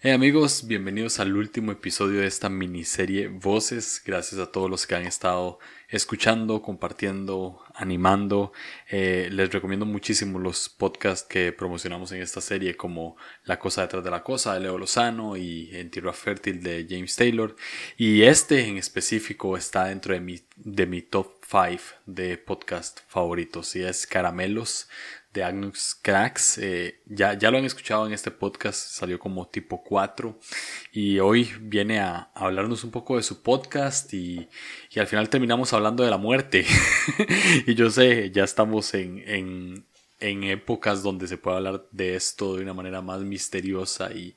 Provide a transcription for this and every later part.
Hey amigos, bienvenidos al último episodio de esta miniserie Voces. Gracias a todos los que han estado escuchando, compartiendo, animando. Eh, les recomiendo muchísimo los podcasts que promocionamos en esta serie como La cosa detrás de la cosa de Leo Lozano y En Tierra Fértil de James Taylor. Y este en específico está dentro de mi, de mi top 5 de podcast favoritos y es Caramelos de Agnus Cracks. Eh, ya, ya lo han escuchado en este podcast, salió como tipo 4 y hoy viene a, hablarnos un poco de su podcast y, y, al final terminamos hablando de la muerte. y yo sé, ya estamos en, en, en épocas donde se puede hablar de esto de una manera más misteriosa y,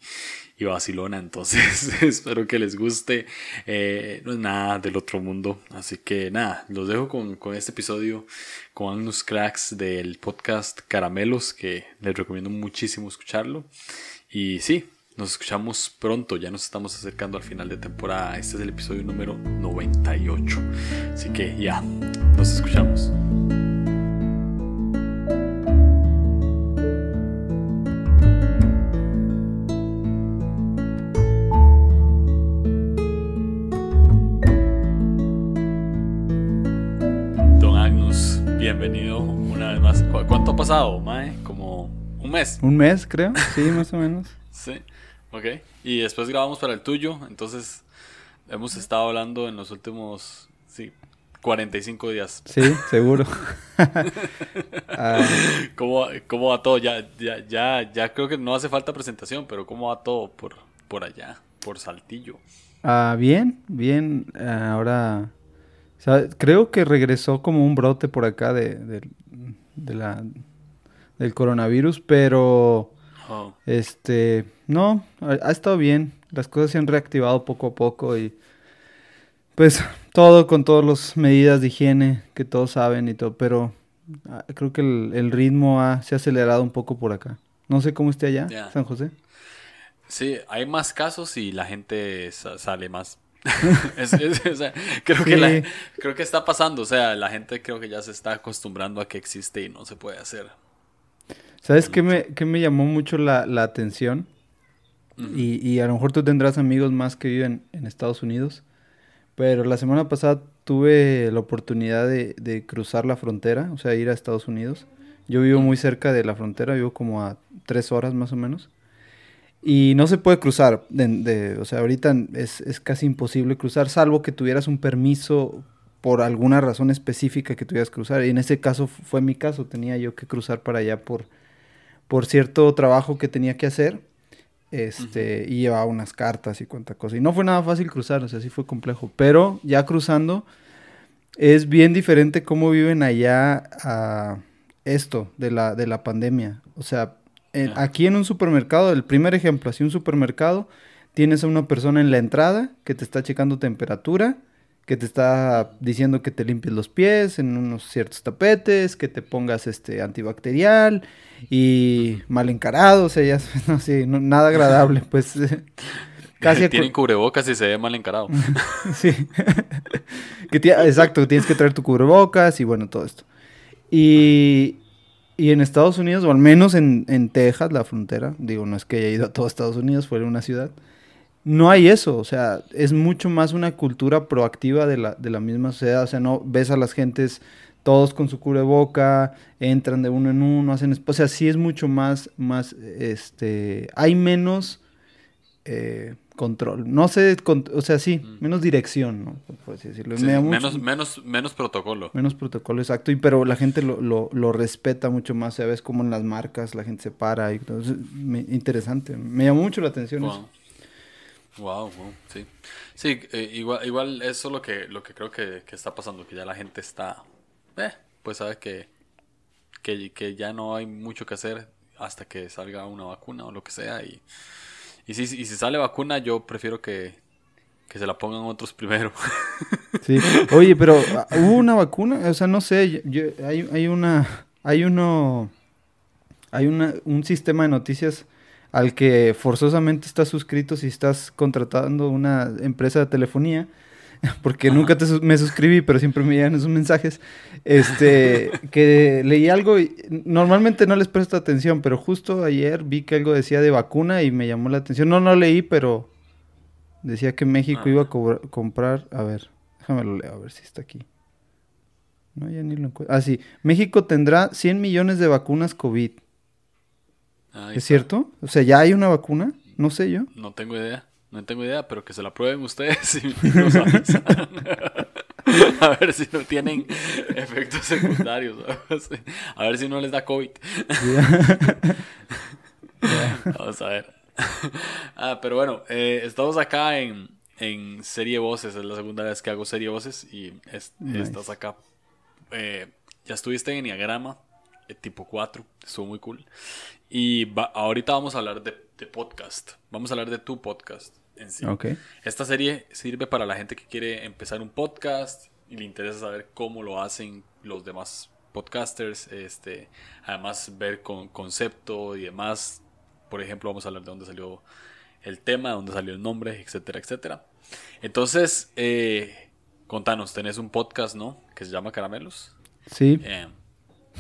y vacilona. Entonces espero que les guste. Eh, no es nada del otro mundo. Así que nada, los dejo con, con este episodio con unos cracks del podcast Caramelos que les recomiendo muchísimo escucharlo. Y sí, nos escuchamos pronto, ya nos estamos acercando al final de temporada. Este es el episodio número 98. Así que ya, nos escuchamos. Pasado, Mae? Como un mes. Un mes, creo. Sí, más o menos. sí, ok. Y después grabamos para el tuyo. Entonces, hemos estado hablando en los últimos, sí, 45 días. Sí, seguro. Ah. ¿Cómo, ¿Cómo, va todo? Ya, ya, ya, ya creo que no hace falta presentación, pero ¿cómo va todo por, por allá, por Saltillo? Ah, bien, bien. ahora creo que regresó como un brote por acá de, la, del coronavirus, pero oh. este no, ha, estado bien. Las cosas se han reactivado poco a poco y pues todo con todas las medidas de higiene que todos saben y todo, pero ah, creo que el, ritmo se ha acelerado un poco por acá. No sé cómo esté allá, San José. Sí, hay más casos y la gente sale más creo, que creo que está pasando, o sea, la gente creo que ya se está acostumbrando a que existe y no se puede hacer. ¿Sabes qué me, me llamó mucho la, atención? y, a lo mejor tú tendrás amigos más que viven en Estados Unidos, pero la semana pasada tuve la oportunidad de, cruzar la frontera, o sea, ir a Estados Unidos. Yo vivo muy cerca de la frontera, vivo como a tres horas más o menos. Y no se puede cruzar, de, o sea, ahorita es, es, casi imposible cruzar, salvo que tuvieras un permiso por alguna razón específica que tuvieras que cruzar. Y en ese caso fue mi caso, tenía yo que cruzar para allá por, por cierto trabajo que tenía que hacer. Este, y llevaba unas cartas y cuánta cosa. Y no fue nada fácil cruzar, o sea, sí fue complejo. Pero ya cruzando, es bien diferente cómo viven allá a esto de la, de la pandemia. O sea, aquí en un supermercado, el primer ejemplo, así un supermercado, tienes a una persona en la entrada que te está checando temperatura, que te está diciendo que te limpies los pies en unos ciertos tapetes, que te pongas este antibacterial y mal encarado, o sea, ya no, sí, nada agradable, pues casi tienen cubrebocas y se ve mal encarado. sí. exacto, tienes que traer tu cubrebocas y bueno, todo esto. Y, y en Estados Unidos, o al menos en, en, Texas, la frontera, digo, no es que haya ido a todo Estados Unidos, fue una ciudad, no hay eso, o sea, es mucho más una cultura proactiva de la, de la misma sociedad, o sea, no ves a las gentes todos con su cubreboca, entran de uno en uno, hacen, o sea, sí es mucho más, más, este, hay menos, eh, control. No sé, o sea, sí, mm. menos dirección, ¿no? menos, menos, menos protocolo. Menos protocolo, exacto. Y, pero la gente lo, lo, respeta mucho más. Sabes como en las marcas la gente se para. Y, interesante. Me llamó mucho la atención wow. Wow, sí. Sí, eh, igual, igual eso es lo que, lo que creo que, está pasando, que ya la gente está, eh, pues sabe que, que, que ya no hay mucho que hacer hasta que salga una vacuna o lo que sea y y si, y si sale vacuna, yo prefiero que, se la pongan otros primero. Sí. Oye, pero hubo una vacuna, o sea, no sé, hay, hay una, hay uno, hay una, un sistema de noticias al que forzosamente estás suscrito si estás contratando una empresa de telefonía, porque nunca te me suscribí, pero siempre me llegan esos mensajes, este, que leí algo y normalmente no les presto atención, pero justo ayer vi que algo decía de vacuna y me llamó la atención. No, no leí, pero decía que México iba a comprar, a ver, déjame lo leo, a ver si está aquí. No, ya ni lo encuentro. Ah, sí. México tendrá 100 millones de vacunas COVID. ¿Es cierto? O sea, ¿ya hay una vacuna? No sé yo. No tengo idea. No tengo idea, pero que se la prueben ustedes y nos avisan. a ver si no tienen efectos secundarios. A ver si no les da COVID. Vamos a ver. Ah, pero bueno, eh, estamos acá en, en Serie Voces. Es la segunda vez que hago Serie Voces y estás acá eh, ya estuviste en Enneagrama, tipo 4, estuvo muy cool. Y ahorita vamos a hablar de, podcast, vamos a hablar de tu podcast en sí. Esta serie sirve para la gente que quiere empezar un podcast y le interesa saber cómo lo hacen los demás podcasters, este, además ver con concepto y demás. Por ejemplo, vamos a hablar de dónde salió el tema, de dónde salió el nombre, etcétera, etcétera. Entonces, eh, Contanos, tenés un podcast, ¿no? Que se llama Caramelos. Sí. Eh,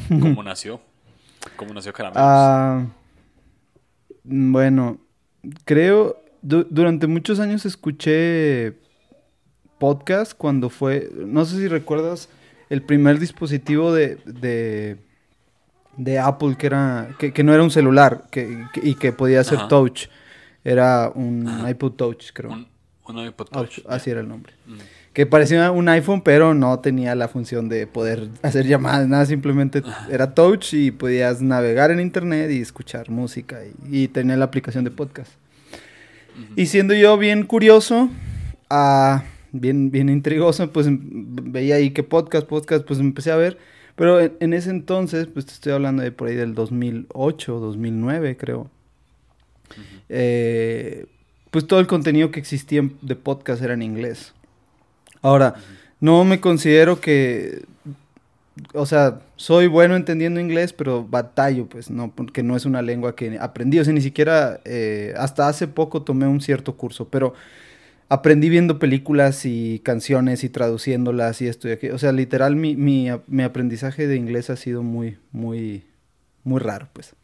¿Cómo nació? ¿Cómo nació Caramelos? Ah, bueno, creo, durante muchos años escuché podcast cuando fue, no sé si recuerdas, el primer dispositivo de, de, Apple que, era, que, no era un celular que, y que podía ser touch. Era un iPod Touch, creo. Un, iPod Touch. así era el nombre. Mm que parecía un iPhone, pero no tenía la función de poder hacer llamadas, nada, simplemente era touch y podías navegar en internet y escuchar música y, tenía la aplicación de podcast. Y siendo yo bien curioso, uh, bien, bien intrigoso, pues veía ahí que podcast, podcast, pues empecé a ver, pero en, ese entonces, pues te estoy hablando de por ahí del 2008, 2009 creo. Eh, pues todo el contenido que existía de podcast era en inglés. Ahora, no me considero que, o sea, soy bueno entendiendo inglés, pero batallo, pues, no, porque no es una lengua que aprendí, o sea, ni siquiera, eh, hasta hace poco tomé un cierto curso, pero aprendí viendo películas y canciones y traduciéndolas y esto y aquello. O sea, literal, mi, mi, mi aprendizaje de inglés ha sido muy, muy, muy raro, pues.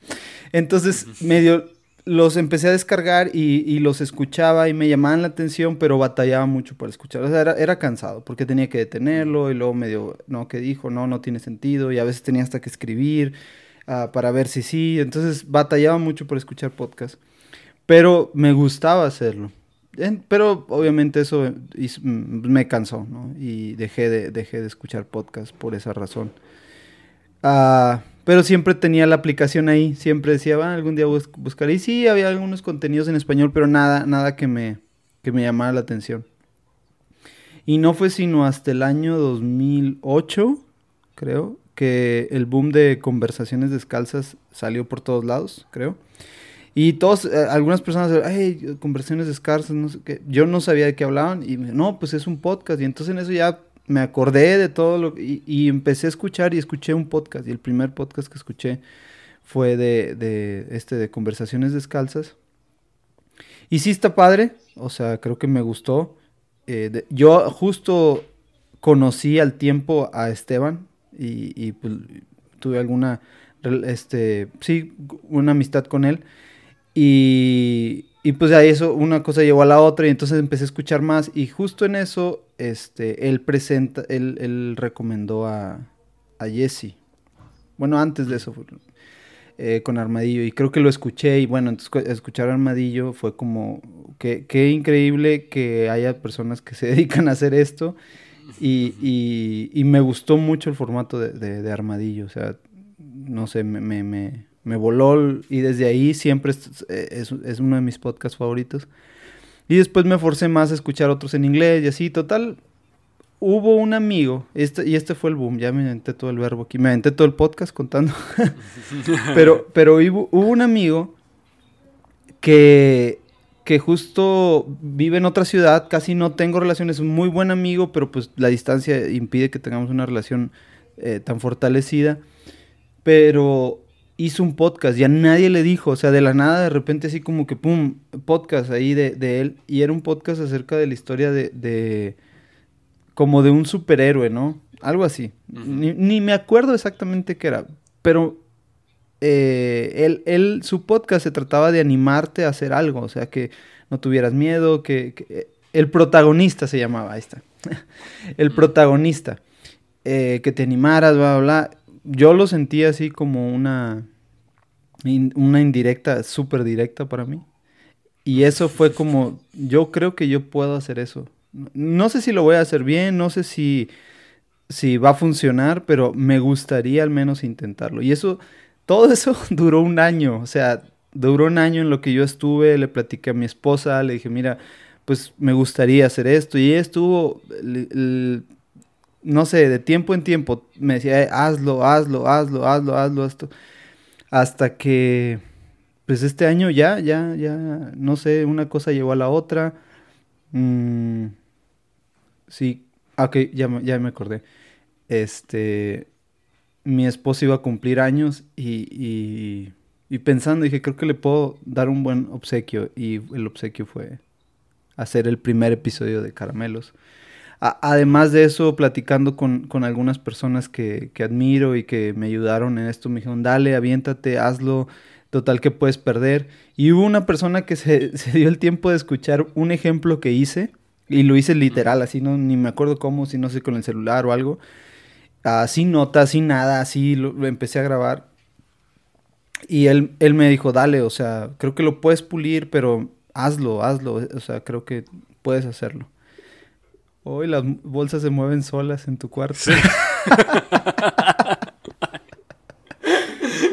Entonces, medio los empecé a descargar y, los escuchaba y me llamaban la atención, pero batallaba mucho para escuchar. O sea, era, cansado porque tenía que detenerlo y luego medio, no, ¿qué dijo? No, no tiene sentido. Y a veces tenía hasta que escribir ah, para ver si sí. Entonces batallaba mucho por escuchar podcast. Pero me gustaba hacerlo. pero obviamente eso me cansó, ¿no? Y dejé de, dejé de escuchar podcast por esa razón. Ah... Pero siempre tenía la aplicación ahí, siempre decía, va, algún día bus buscaré. Y sí, había algunos contenidos en español, pero nada, nada que me, que me llamara la atención. Y no fue sino hasta el año 2008, creo, que el boom de conversaciones descalzas salió por todos lados, creo. Y todos, eh, algunas personas, ay, conversaciones descalzas, no sé qué. Yo no sabía de qué hablaban y no, pues es un podcast. Y entonces en eso ya me acordé de todo lo y, empecé a escuchar y escuché un podcast y el primer podcast que escuché fue de, este de conversaciones descalzas. Y sí está padre o sea creo que me gustó eh, yo justo conocí al tiempo a Esteban y, pues, tuve alguna este sí una amistad con él. Y, y pues ahí eso, una cosa llevó a la otra y entonces empecé a escuchar más y justo en eso, este, él presenta, él, recomendó a, a Jesse. Bueno, antes de eso, eh, con Armadillo y creo que lo escuché y bueno, entonces escuchar Armadillo fue como, que, qué increíble que haya personas que se dedican a hacer esto y, y, me gustó mucho el formato de, de, Armadillo, o sea, no sé, me, me me voló y desde ahí siempre es, es, uno de mis podcasts favoritos. Y después me forcé más a escuchar otros en inglés y así, total. Hubo un amigo, este, y este fue el boom, ya me inventé todo el verbo aquí, me inventé todo el podcast contando. pero pero hubo, un amigo que, que justo vive en otra ciudad, casi no tengo relaciones, muy buen amigo, pero pues la distancia impide que tengamos una relación eh, tan fortalecida. Pero hizo un podcast, ya nadie le dijo, o sea, de la nada de repente así como que, ¡pum!, podcast ahí de, él, y era un podcast acerca de la historia de, como de un superhéroe, ¿no? Algo así. ni, me acuerdo exactamente qué era, pero eh, él, su podcast se trataba de animarte a hacer algo, o sea, que no tuvieras miedo, que, eh, el protagonista se llamaba, ahí está. el protagonista, eh, que te animaras, bla, bla, bla. Yo lo sentía así como una, una indirecta, súper directa para mí. Y eso fue como, yo creo que yo puedo hacer eso. No sé si lo voy a hacer bien, no sé si, si va a funcionar, pero me gustaría al menos intentarlo. Y eso, todo eso duró un año, o sea, duró un año en lo que yo estuve, le platiqué a mi esposa, le dije, mira, pues me gustaría hacer esto. Y ella estuvo, no sé, de tiempo en tiempo, me decía, eh, hazlo, hazlo, hazlo, hazlo, hazlo, esto. Hasta que, pues este año ya, ya, ya, no sé, una cosa llevó a la otra. Mm, sí, ok, ya, ya me acordé. Este, mi esposo iba a cumplir años y, y, y pensando, dije, creo que le puedo dar un buen obsequio. Y el obsequio fue hacer el primer episodio de Caramelos. Además de eso, platicando con, algunas personas que, admiro y que me ayudaron en esto, me dijeron, dale, aviéntate, hazlo, total que puedes perder. Y hubo una persona que se, dio el tiempo de escuchar un ejemplo que hice, y lo hice literal, así, no, ni me acuerdo cómo, si no sé, con el celular o algo. Así notas, sin nada, así lo, empecé a grabar. Y él, él me dijo, dale, o sea, creo que lo puedes pulir, pero hazlo, hazlo. O sea, creo que puedes hacerlo. Hoy las bolsas se mueven solas en tu cuarto.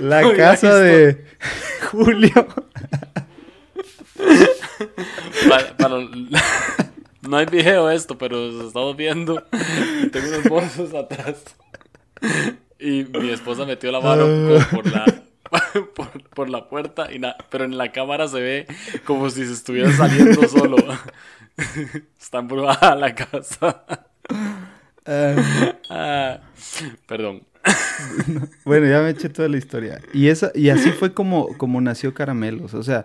La casa de Julio. no hay video esto, pero estamos viendo. Tengo unos bolsos atrás. Y mi esposa metió la mano ah. por la por, la puerta, y pero en la cámara se ve como si se estuviera saliendo solo. Está embrujada la casa. Ah, perdón. bueno, ya me eché toda la historia. Y, esa, y así fue como, como nació Caramelos. O sea,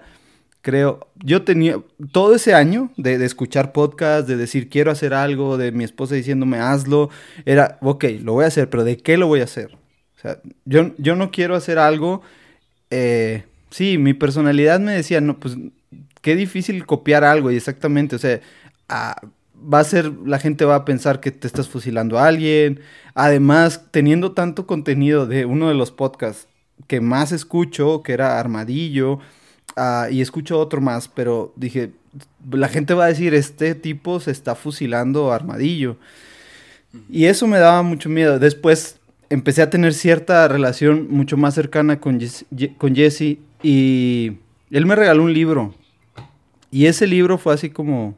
creo, yo tenía todo ese año de, de, escuchar podcast, de decir quiero hacer algo, de mi esposa diciéndome hazlo, era, ok, lo voy a hacer, pero ¿de qué lo voy a hacer? O sea, yo, yo no quiero hacer algo. Eh, sí, mi personalidad me decía, no, pues qué difícil copiar algo y exactamente, o sea, ah, va a ser, la gente va a pensar que te estás fusilando a alguien. Además, teniendo tanto contenido de uno de los podcasts que más escucho, que era Armadillo, ah, y escucho otro más, pero dije, la gente va a decir, este tipo se está fusilando a Armadillo. Y eso me daba mucho miedo. Después empecé a tener cierta relación mucho más cercana con, con Jesse y él me regaló un libro. Y ese libro fue así como,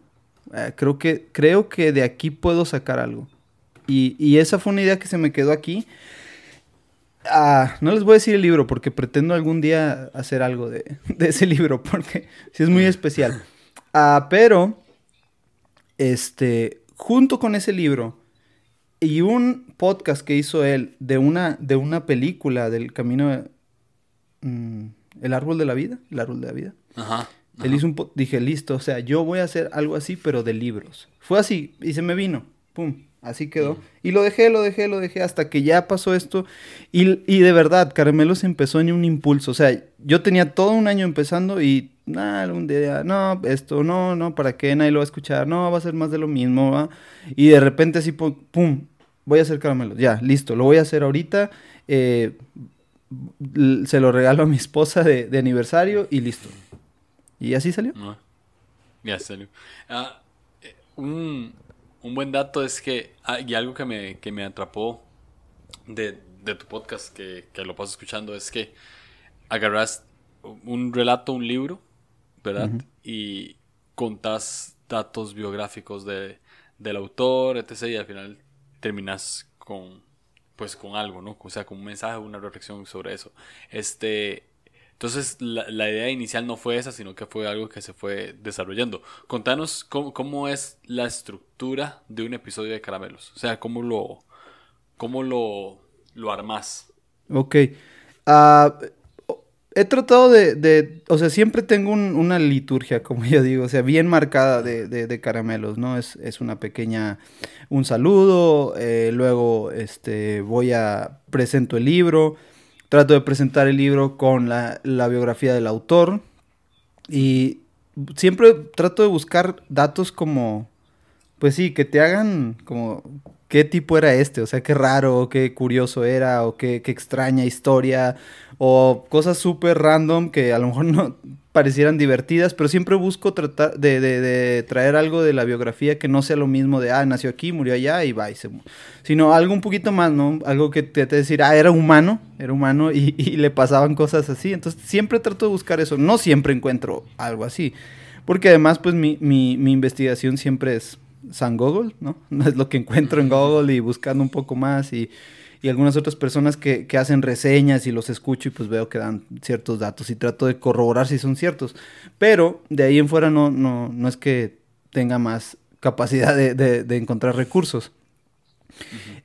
eh, creo, que, creo que de aquí puedo sacar algo. Y, esa fue una idea que se me quedó aquí. Ah, no les voy a decir el libro porque pretendo algún día hacer algo de, ese libro porque sí es muy especial. Ah, pero, este, junto con ese libro, y un podcast que hizo él de una, de una película del camino, mm, el árbol de la vida, el árbol de la vida. Ajá. Él hizo un, dije, listo, o sea, yo voy a hacer algo así, pero de libros. Fue así, y se me vino, pum, así quedó. Y lo dejé, lo dejé, lo dejé, hasta que ya pasó esto. Y, y de verdad, Caramelos empezó en un impulso, o sea, yo tenía todo un año empezando y nah, algún día, no, esto, no, no, ¿para qué? Nadie lo va a escuchar, no, va a ser más de lo mismo, ¿va? Y de repente así, pum, voy a hacer caramelos, ya, listo, lo voy a hacer ahorita, eh, se lo regalo a mi esposa de, aniversario y listo. Y así salió. Ah, ya salió. Ah, eh, un, buen dato es que, ah, y algo que me, que me atrapó de, tu podcast, que, lo paso escuchando, es que agarras un relato, un libro, ¿verdad? Y contás datos biográficos de, del autor, etc. Y al final terminas con pues con algo, ¿no? O sea, con un mensaje, una reflexión sobre eso. Este, entonces la, idea inicial no fue esa, sino que fue algo que se fue desarrollando. Contanos cómo, es la estructura de un episodio de Caramelos. O sea, cómo lo, cómo lo, lo armás. Ok. Ah, he tratado de, o sea, siempre tengo una liturgia, como yo digo, o sea, bien marcada de, caramelos, ¿no? Es, una pequeña, un saludo, eh, luego este, voy a, presento el libro, trato de presentar el libro con la, biografía del autor y siempre trato de buscar datos como, pues sí, que te hagan como qué tipo era este, o sea, qué raro, qué curioso era, o qué, qué extraña historia, o cosas súper random que a lo mejor no parecieran divertidas, pero siempre busco tratar de, de, traer algo de la biografía que no sea lo mismo de, ah, nació aquí, murió allá y va, y se sino algo un poquito más, ¿no? Algo que te, te decir, ah, era humano, era humano y, y le pasaban cosas así, entonces siempre trato de buscar eso, no siempre encuentro algo así, porque además, pues mi, mi, mi investigación siempre es San Google, ¿no? Es lo que encuentro en Google y buscando un poco más y y algunas otras personas que, hacen reseñas y los escucho y pues veo que dan ciertos datos y trato de corroborar si son ciertos. Pero de ahí en fuera no, no, no es que tenga más capacidad de, encontrar recursos.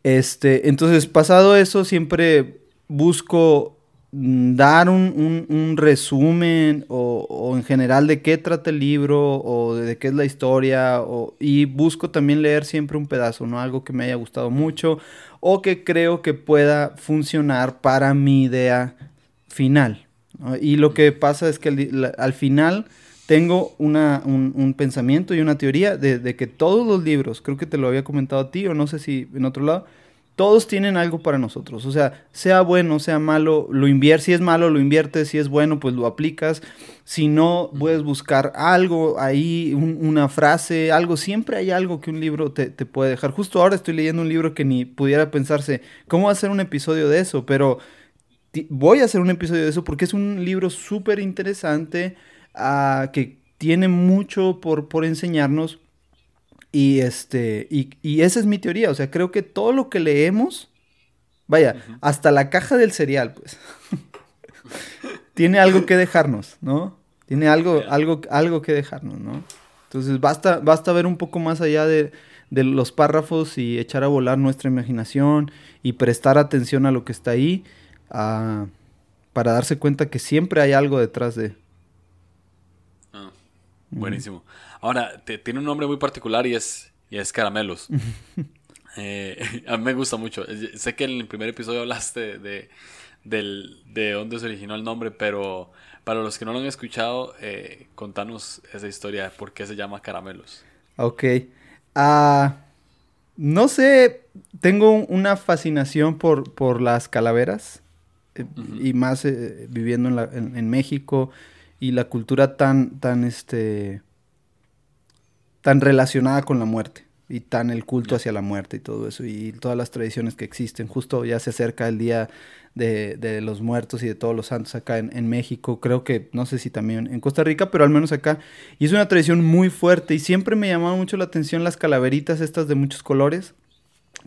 este, entonces, pasado eso, siempre busco dar un, resumen o, en general de qué trata el libro o de qué es la historia y busco también leer siempre un pedazo, ¿no? Algo que me haya gustado mucho o que creo que pueda funcionar para mi idea final. Y lo que pasa es que al, final tengo una, un, pensamiento y una teoría de, que todos los libros, creo que te lo había comentado a ti o no sé si en otro lado, todos tienen algo para nosotros. O sea, sea bueno, sea malo, lo inviertes. Si es malo, lo inviertes. Si es bueno, pues lo aplicas. Si no, puedes buscar algo ahí, una frase, algo. Siempre hay algo que un libro te, puede dejar. Justo ahora estoy leyendo un libro que ni pudiera pensarse, ¿cómo hacer un episodio de eso? Pero voy a hacer un episodio de eso porque es un libro súper interesante ah, que tiene mucho por, por enseñarnos y, este, y, esa es mi teoría. O sea, creo que todo lo que leemos, vaya, hasta la caja del cereal, pues, tiene algo que dejarnos, ¿no? Tiene algo, algo, algo que dejarnos, ¿no? Entonces basta, basta ver un poco más allá de, los párrafos y echar a volar nuestra imaginación y prestar atención a lo que está ahí para darse cuenta que siempre hay algo detrás de. Buenísimo. Ahora, tiene un nombre muy particular y es, y es Caramelos. Eh, a mí me gusta mucho. Sé que en el primer episodio hablaste de, de dónde se originó el nombre, pero para los que no lo han escuchado, eh, contanos esa historia, por qué se llama Caramelos. Ok. Ah, no sé, tengo una fascinación por, por las calaveras eh, y más viviendo en, en, México y la cultura tan, tan, este, tan relacionada con la muerte y tan el culto hacia la muerte y todo eso y todas las tradiciones que existen. Justo ya se acerca el día de, los muertos y de todos los santos acá en, México, creo que no sé si también en Costa Rica, pero al menos acá. Y es una tradición muy fuerte y siempre me llamaba mucho la atención las calaveritas estas de muchos colores.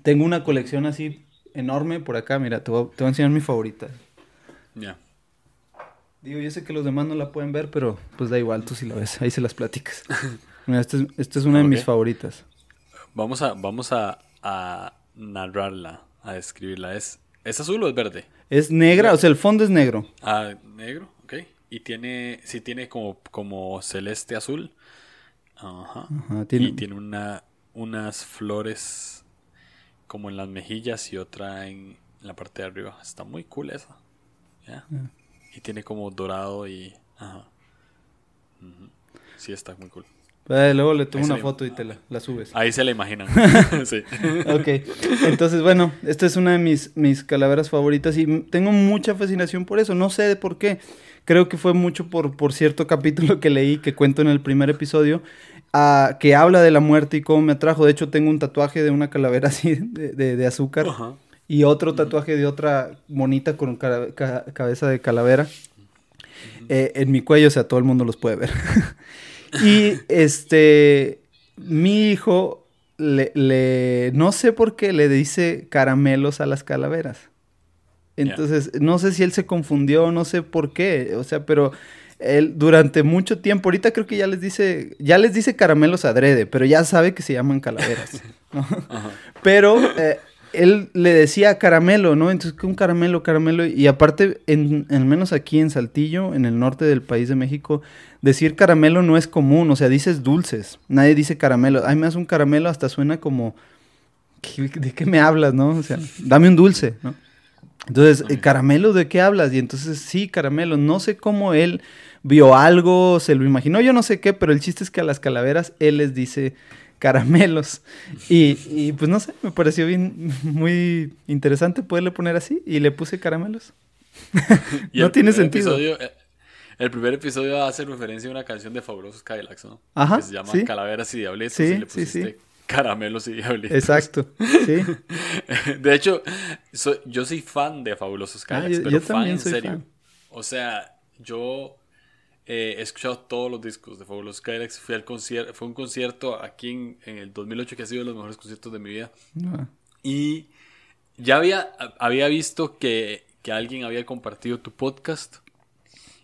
Tengo una colección así enorme por acá, mira, te voy, a enseñar mi favorita. Ya. Digo, yo sé que los demás no la pueden ver, pero pues da igual, tú si la ves, ahí se las platicas. esta es, una de mis favoritas. Vamos a, vamos a, narrarla, a describirla. ¿Es, ¿Es azul o es verde? Es negra, o sea, el fondo es negro. Ah, negro, ok. Y tiene, sí tiene como, como celeste azul. Ajá. tiene... Y tiene una, unas flores como en las mejillas y otra en, la parte de arriba. Está muy cool esa. ¿Ya? Y tiene como dorado y... Ajá. Sí, está muy cool. Eh, luego le tomo una foto y te la, subes. Ahí se la imaginan. sí. ok. Entonces, bueno, esta es una de mis, mis calaveras favoritas y tengo mucha fascinación por eso. No sé por qué. Creo que fue mucho por, por cierto capítulo que leí, que cuento en el primer episodio, uh, que habla de la muerte y cómo me atrajo. De hecho, tengo un tatuaje de una calavera así de, de, azúcar y otro tatuaje de otra monita con cabeza de calavera. Eh, en mi cuello, o sea, todo el mundo los puede ver. Y este, mi hijo le, no sé por qué le dice caramelos a las calaveras. Entonces, no sé si él se confundió, no sé por qué, o sea, pero él durante mucho tiempo, ahorita creo que ya les dice, ya les dice caramelos adrede, pero ya sabe que se llaman calaveras. Pero eh, él le decía caramelo, ¿no? Entonces, un caramelo, caramelo. Y aparte, en, al menos aquí en Saltillo, en el norte del país de México, decir caramelo no es común. O sea, dices dulces. Nadie dice caramelo. Ay, me das un caramelo, hasta suena como. ¿De qué me hablas, no? O sea, dame un dulce, ¿no? Entonces, caramelo, ¿de qué hablas? Y entonces, sí, caramelo. No sé cómo él vio algo, se lo imaginó, yo no sé qué, pero el chiste es que a las calaveras él les dice caramelos. Y, pues no sé, me pareció bien, muy interesante poderle poner así y le puse caramelos. no tiene sentido. Eh, el primer episodio hace referencia a una canción de Fabulosos Cadillacs, ¿no? Ajá. Que se llama Calaveras y Diablitos sí, y le pusiste Caramelos y Diablitos. Exacto, sí. de hecho, yo soy fan de Fabulosos ah, Cadillacs, pero fan en serio. O sea, yo eh, he escuchado todos los discos de Fabulosos Cadillacs. Fui al concierto, fue un concierto aquí en, el 2008 que ha sido de los mejores conciertos de mi vida. Ah. Y ya había, había visto que, que, alguien había compartido tu podcast.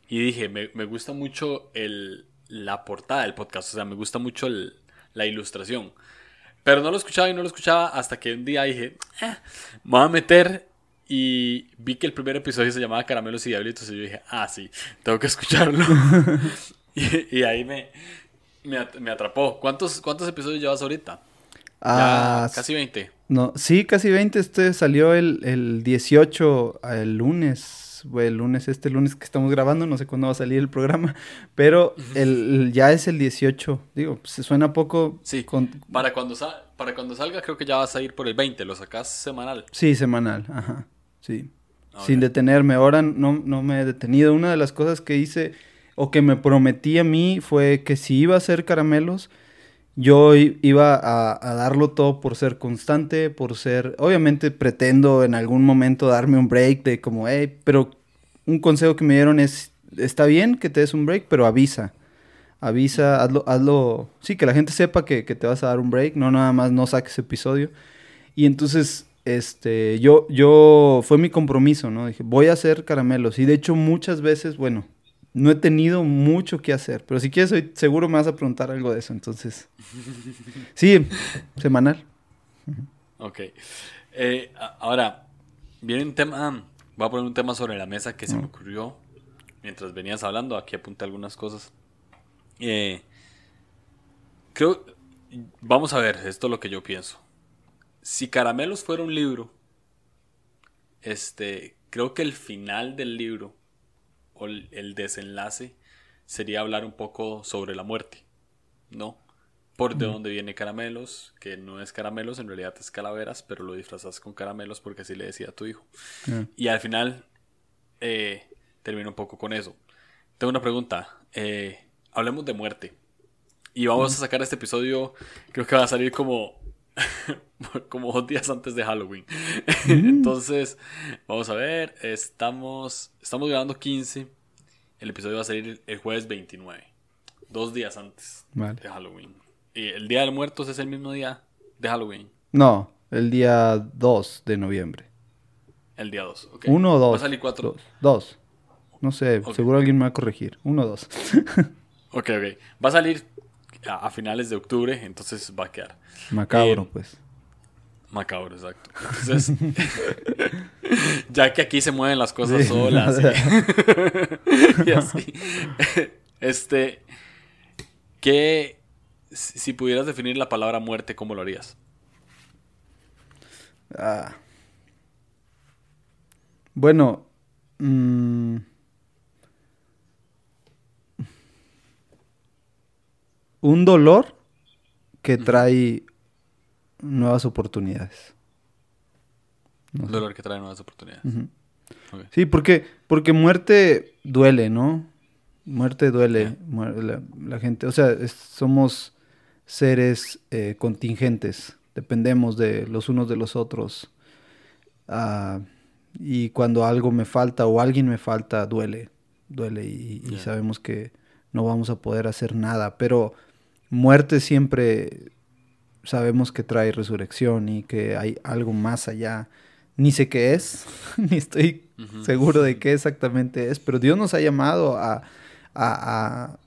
Y dije, me, me gusta mucho el, la portada del podcast. O sea, me gusta mucho la ilustración. Pero no lo escuchaba y no lo escuchaba hasta que un día dije, eh, me voy a meter y vi que el primer episodio se llamaba Caramelos y Diablitos y yo dije, ah, sí, tengo que escucharlo. y, ahí me, me, atrapó. ¿Cuántos, ¿Cuántos episodios llevas ahorita? Ah, casi 20. No, sí, casi 20. Este salió el, el 18, el lunes. El lunes, este lunes que estamos grabando, no sé cuándo va a salir el programa, pero el, ya es el 18. Digo, se suena poco. Sí, para, cuando para cuando salga creo que ya vas a ir por el 20, ¿lo sacas semanal? Sí, semanal, ajá. Sí. Sin detenerme. Ahora no, no me he detenido. Una de las cosas que hice o que me prometí a mí fue que si iba a hacer caramelos, yo iba a, darlo todo por ser constante, por ser... Obviamente pretendo en algún momento darme un break de como, hey, pero un consejo que me dieron es, está bien que te des un break, pero avisa. Avisa, hazlo, hazlo... Sí, que la gente sepa que, que te vas a dar un break, no nada más no saques episodio. Y entonces este, yo, yo, fue mi compromiso, ¿no? Dije, voy a hacer caramelos. Y de hecho muchas veces, bueno, no he tenido mucho que hacer, pero si quieres, seguro me vas a preguntar algo de eso, entonces. Sí, semanal. Ok. Eh, ahora, viene un tema, voy a poner un tema sobre la mesa que se me ocurrió mientras venías hablando, aquí apunté algunas cosas. Eh, creo, vamos a ver, esto es lo que yo pienso si Caramelos fuera un libro, este, creo que el final del libro o el, desenlace sería hablar un poco sobre la muerte, ¿no? Por de dónde viene Caramelos, que no es Caramelos, en realidad es Calaveras, pero lo disfrazas con Caramelos porque así le decía a tu hijo. Y al final eh, termino un poco con eso. Tengo una pregunta. Eh, hablemos de muerte. Y vamos a sacar este episodio, creo que va a salir como como dos días antes de Halloween. Mm. Entonces, vamos a ver, estamos, estamos grabando 15. El episodio va a salir el jueves 29, dos días antes de Halloween. ¿Y el Día de Muertos es el mismo día de Halloween? No, el día 2 de noviembre. El día 2, ok. ¿Uno o dos? Va a salir cuatro. Dos. No sé, seguro alguien me va a corregir. Uno o dos. ok, ok. Va a salir a, finales de octubre, entonces va a quedar. Macabro, eh, pues. Macabro, exacto. Entonces, ya que aquí se mueven las cosas solas. y así. Este, ¿qué, si pudieras definir la palabra muerte, cómo lo harías? Ah. Bueno, mmm, un dolor que trae nuevas oportunidades. Un dolor que trae nuevas oportunidades. Sí, porque, porque muerte duele, ¿no? Muerte duele. la, gente, o sea, somos seres eh, contingentes, dependemos de los unos de los otros. Ah, y cuando algo me falta o alguien me falta, duele, duele y sabemos que no vamos a poder hacer nada, pero muerte siempre sabemos que trae resurrección y que hay algo más allá. Ni sé qué es, ni estoy seguro de qué exactamente es, pero Dios nos ha llamado a, a,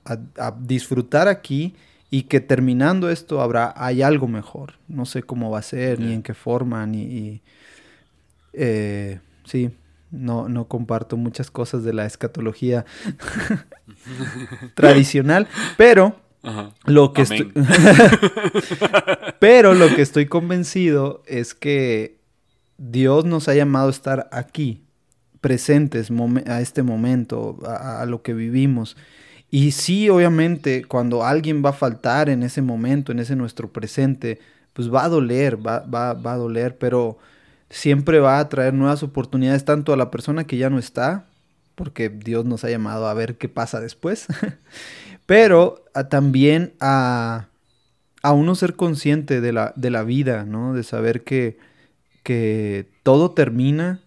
disfrutar aquí y que terminando esto habrá, hay algo mejor. No sé cómo va a ser, ni en qué forma, ni... Eh, sí, no, no comparto muchas cosas de la escatología tradicional, pero lo que estoy... pero lo que estoy convencido es que Dios nos ha llamado a estar aquí, presentes a este momento, a, lo que vivimos. Y sí, obviamente, cuando alguien va a faltar en ese momento, en ese nuestro presente, pues va a doler, va, va, va a doler, pero siempre va a traer nuevas oportunidades tanto a la persona que ya no está, porque Dios nos ha llamado a ver qué pasa después, pero también a, a, uno ser consciente de la, de la vida, ¿no? De saber que, que todo termina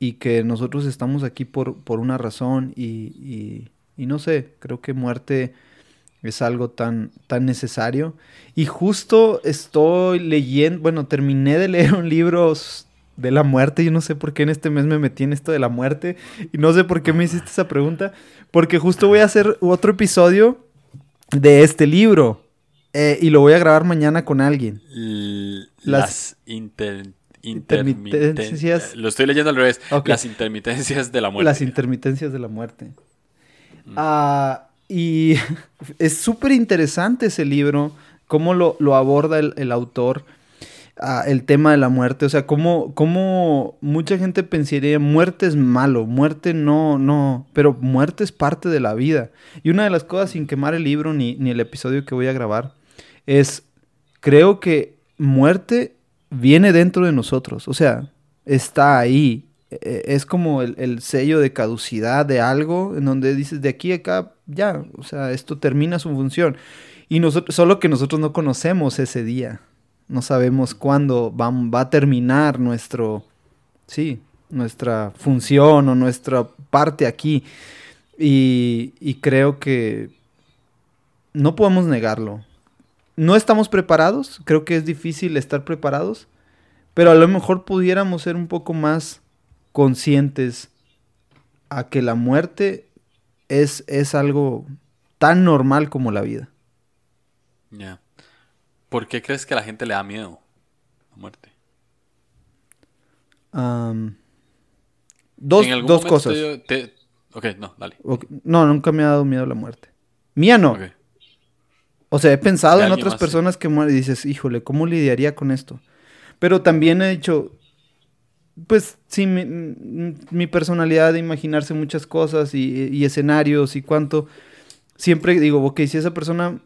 y que nosotros estamos aquí por, por una razón y, y, no sé, creo que muerte es algo tan, tan necesario. Y justo estoy leyendo, bueno, terminé de leer un libro de la muerte. Yo no sé por qué en este mes me metí en esto de la muerte. Y no sé por qué me hiciste esa pregunta. Porque justo voy a hacer otro episodio de este libro. Eh, y lo voy a grabar mañana con alguien. Las, intermitencias. Lo estoy leyendo al revés. Las intermitencias de la muerte. Las intermitencias de la muerte. Mm. Ah, y es súper interesante ese libro, cómo lo, lo aborda el, el autor el tema de la muerte. O sea, como, como mucha gente pensaría, muerte es malo, muerte no, no, pero muerte es parte de la vida. Y una de las cosas, sin quemar el libro ni, ni el episodio que voy a grabar, es, creo que muerte viene dentro de nosotros. O sea, está ahí. E, e, es como el, el, sello de caducidad de algo en donde dices de aquí a acá, ya, o sea, esto termina su función. Y nosotros, solo que nosotros no conocemos ese día. No sabemos cuándo va, va a terminar nuestro, sí, nuestra función o nuestra parte aquí. Y, y creo que no podemos negarlo. No estamos preparados, creo que es difícil estar preparados, pero a lo mejor pudiéramos ser un poco más conscientes a que la muerte es, es algo tan normal como la vida. Ya. ¿Por qué crees que a la gente le da miedo la muerte? dos, dos cosas. Ok, no, dale. No, nunca me ha dado miedo la muerte. Mía no. O sea, he pensado en otras personas que mueren y dices, híjole, ¿cómo lidiaría con esto? Pero también he dicho, pues sí, mi, personalidad de imaginarse muchas cosas y, y, escenarios y cuánto, siempre digo, ok, si esa persona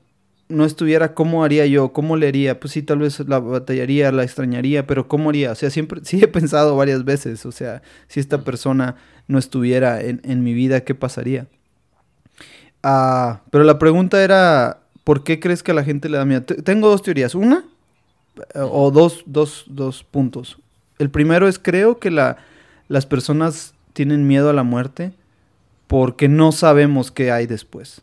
no estuviera, ¿cómo haría yo? ¿Cómo le haría? Pues sí, tal vez la batallaría, la extrañaría, pero ¿cómo haría? O sea, siempre, sí he pensado varias veces, o sea, si esta persona no estuviera en, mi vida, ¿qué pasaría? Ah, pero la pregunta era, ¿por qué crees que a la gente le da miedo? tengo dos teorías. Una, o dos, dos, dos puntos. El primero es, creo que la, las personas tienen miedo a la muerte porque no sabemos qué hay después.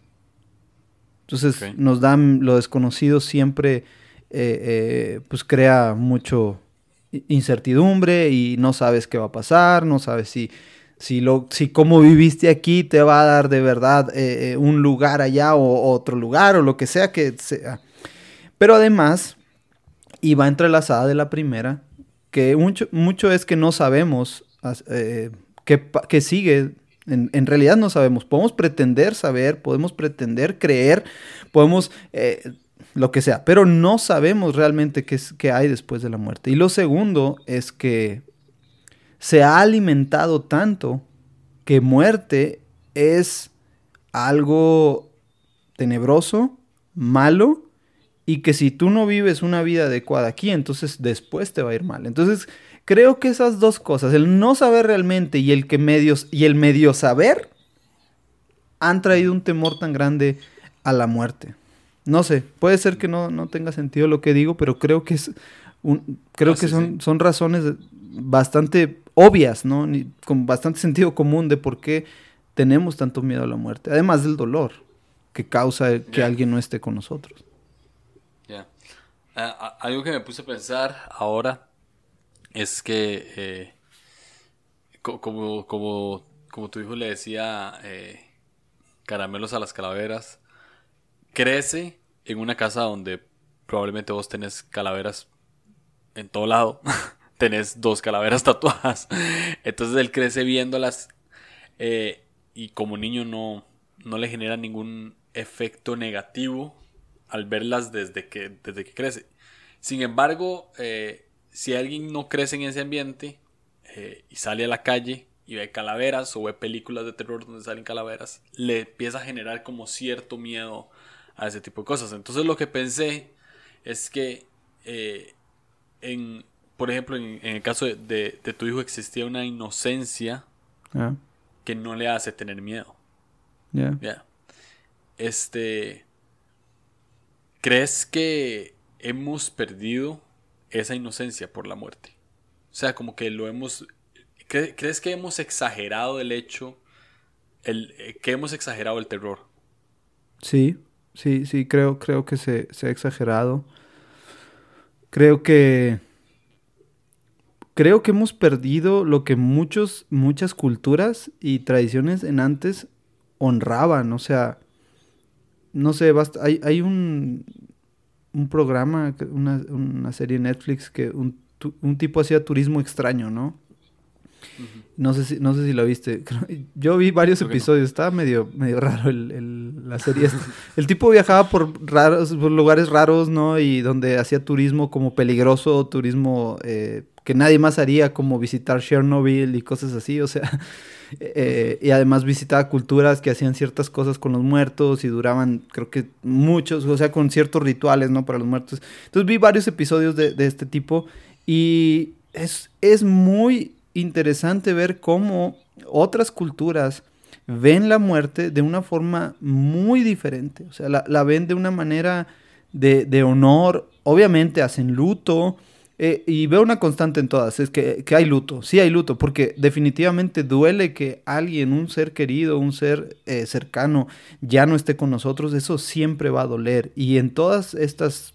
Entonces nos dan lo desconocido siempre, eh, eh, pues crea mucho incertidumbre y no sabes qué va a pasar, no sabes si, si, lo, si cómo viviste aquí te va a dar de verdad eh, un lugar allá o, otro lugar o lo que sea que sea. Pero además, y va entrelazada de la primera, que mucho, mucho es que no sabemos qué sigue en, realidad no sabemos. Podemos pretender saber, podemos pretender creer, podemos eh, lo que sea, pero no sabemos realmente qué, es, qué hay después de la muerte. Y lo segundo es que se ha alimentado tanto que muerte es algo tenebroso, malo, y que si tú no vives una vida adecuada aquí, entonces después te va a ir mal. Entonces, Creo que esas dos cosas, el no saber realmente y el que medios y el medio saber han traído un temor tan grande a la muerte. No sé, puede ser que no, no tenga sentido lo que digo, pero creo que es un, creo que son, son razones bastante obvias, ¿no? con bastante sentido común de por qué tenemos tanto miedo a la muerte, además del dolor que causa que alguien no esté con nosotros. Ya. Ah, algo que me puse a pensar ahora es que, eh, como, como, como tu hijo le decía, eh, caramelos a las calaveras, crece en una casa donde probablemente vos tenés calaveras en todo lado. tenés dos calaveras tatuadas. Entonces él crece viéndolas eh, y como niño no, no le genera ningún efecto negativo al verlas desde que, desde que crece. Sin embargo, si alguien no crece en ese ambiente eh, y sale a la calle y ve calaveras o ve películas de terror donde salen calaveras, le empieza a generar como cierto miedo a ese tipo de cosas. Entonces lo que pensé es que, eh, en, por ejemplo, en, el caso de, tu hijo existía una inocencia que no le hace tener miedo. Ya. Este. ¿Crees que hemos perdido esa inocencia por la muerte? O sea, como que lo hemos... ¿Crees que hemos exagerado el hecho, el, eh, que hemos exagerado el terror? Sí, sí, sí, creo, creo que se, se ha exagerado. Creo que... Creo que hemos perdido lo que muchos, muchas culturas y tradiciones en antes honraban. O sea, no sé, basta, hay, hay un, un programa, una, una serie en Netflix que un, un tipo hacía turismo extraño, ¿no? No sé si, no sé si lo viste. Yo vi varios episodios. Estaba medio, medio raro el, la serie. el tipo viajaba por raros, por lugares raros, ¿no? Y donde hacía turismo como peligroso, turismo eh, que nadie más haría, como visitar Chernobyl y cosas así. O sea, eh, y además visitaba culturas que hacían ciertas cosas con los muertos y duraban, creo que muchos, o sea, con ciertos rituales, ¿no? Para los muertos. Entonces vi varios episodios de, este tipo y es, es muy interesante ver cómo otras culturas ven la muerte de una forma muy diferente. O sea, la, ven de una manera de, de honor. Obviamente hacen luto, eh, y veo una constante en todas, es que, hay luto, sí hay luto, porque definitivamente duele que alguien, un ser querido, un ser eh, cercano, ya no esté con nosotros, eso siempre va a doler. Y en todas estas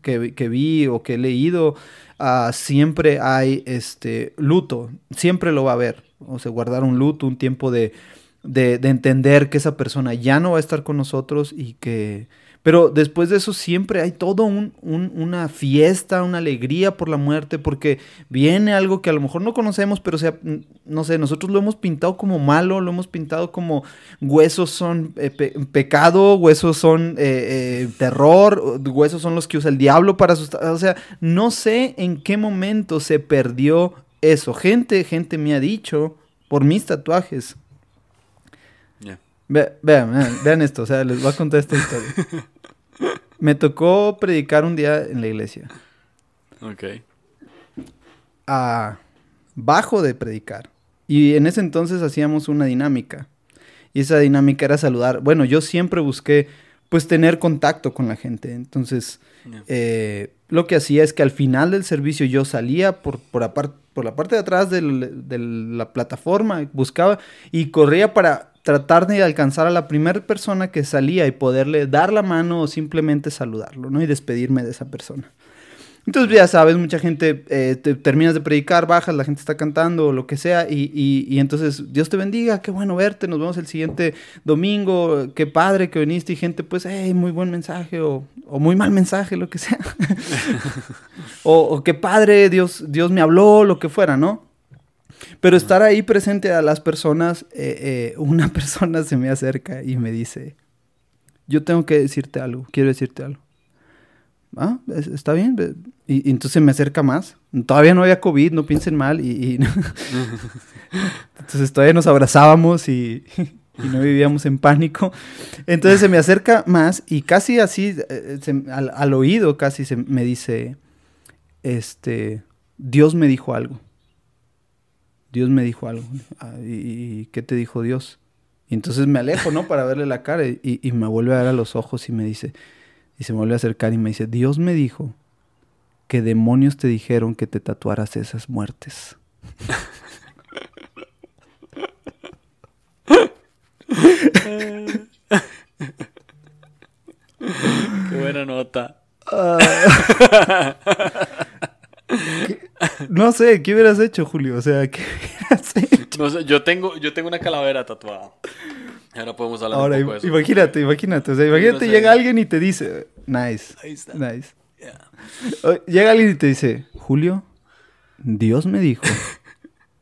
que, vi o que he leído, ah, siempre hay este luto, siempre lo va a haber. O sea, guardar un luto, un tiempo de, de entender que esa persona ya no va a estar con nosotros y que pero después de eso siempre hay todo un, una fiesta, una alegría por la muerte, porque viene algo que a lo mejor no conocemos, pero sea, no sé, nosotros lo hemos pintado como malo, lo hemos pintado como huesos son eh, pecado, huesos son eh, eh, terror, huesos son los que usa el diablo para asustar. O sea, no sé en qué momento se perdió eso. Gente, gente me ha dicho por mis tatuajes. Vean, vean, vean esto, o sea, les voy a contar esta historia. Me tocó predicar un día en la iglesia. Ok. A bajo de predicar. Y en ese entonces hacíamos una dinámica. Y esa dinámica era saludar. Bueno, yo siempre busqué pues tener contacto con la gente. Entonces, eh, lo que hacía es que al final del servicio yo salía por, por, la, por la parte de atrás de la plataforma, buscaba y corría para tratar de alcanzar a la primera persona que salía y poderle dar la mano o simplemente saludarlo, ¿no? Y despedirme de esa persona. Entonces, ya sabes, mucha gente, eh, te, terminas de predicar, bajas, la gente está cantando o lo que sea, y, y, entonces, Dios te bendiga, qué bueno verte, nos vemos el siguiente domingo, qué padre que viniste, y gente, pues, hey, muy buen mensaje, o, muy mal mensaje, lo que sea. o, o, qué padre, Dios, Dios me habló, lo que fuera, ¿no? Pero estar ahí presente a las personas, eh, eh, una persona se me acerca y me dice, yo tengo que decirte algo, quiero decirte algo. Ah, está bien. Y, entonces me acerca más. Todavía no había COVID, no piensen mal. Y, entonces todavía nos abrazábamos y, no vivíamos en pánico. Entonces se me acerca más y casi así, eh, al, al, oído casi se me dice, este, Dios me dijo algo. Dios me dijo algo. Ah, ¿Y, qué te dijo Dios? Y entonces me alejo, ¿no? Para verle la cara y, me vuelve a ver a los ojos y me dice, y se me vuelve a acercar y me dice, Dios me dijo que demonios te dijeron que te tatuaras esas muertes. Qué buena nota. Ah. No sé, ¿qué hubieras hecho, Julio? O sea, ¿qué hubieras hecho? No sé, yo tengo, yo tengo una calavera tatuada. Ahora podemos hablar Ahora, un poco de eso. imagínate, imagínate. O sea, imagínate, llega alguien y te dice, nice, Ahí está. nice. Yeah. Llega alguien y te dice, Julio, Dios me dijo.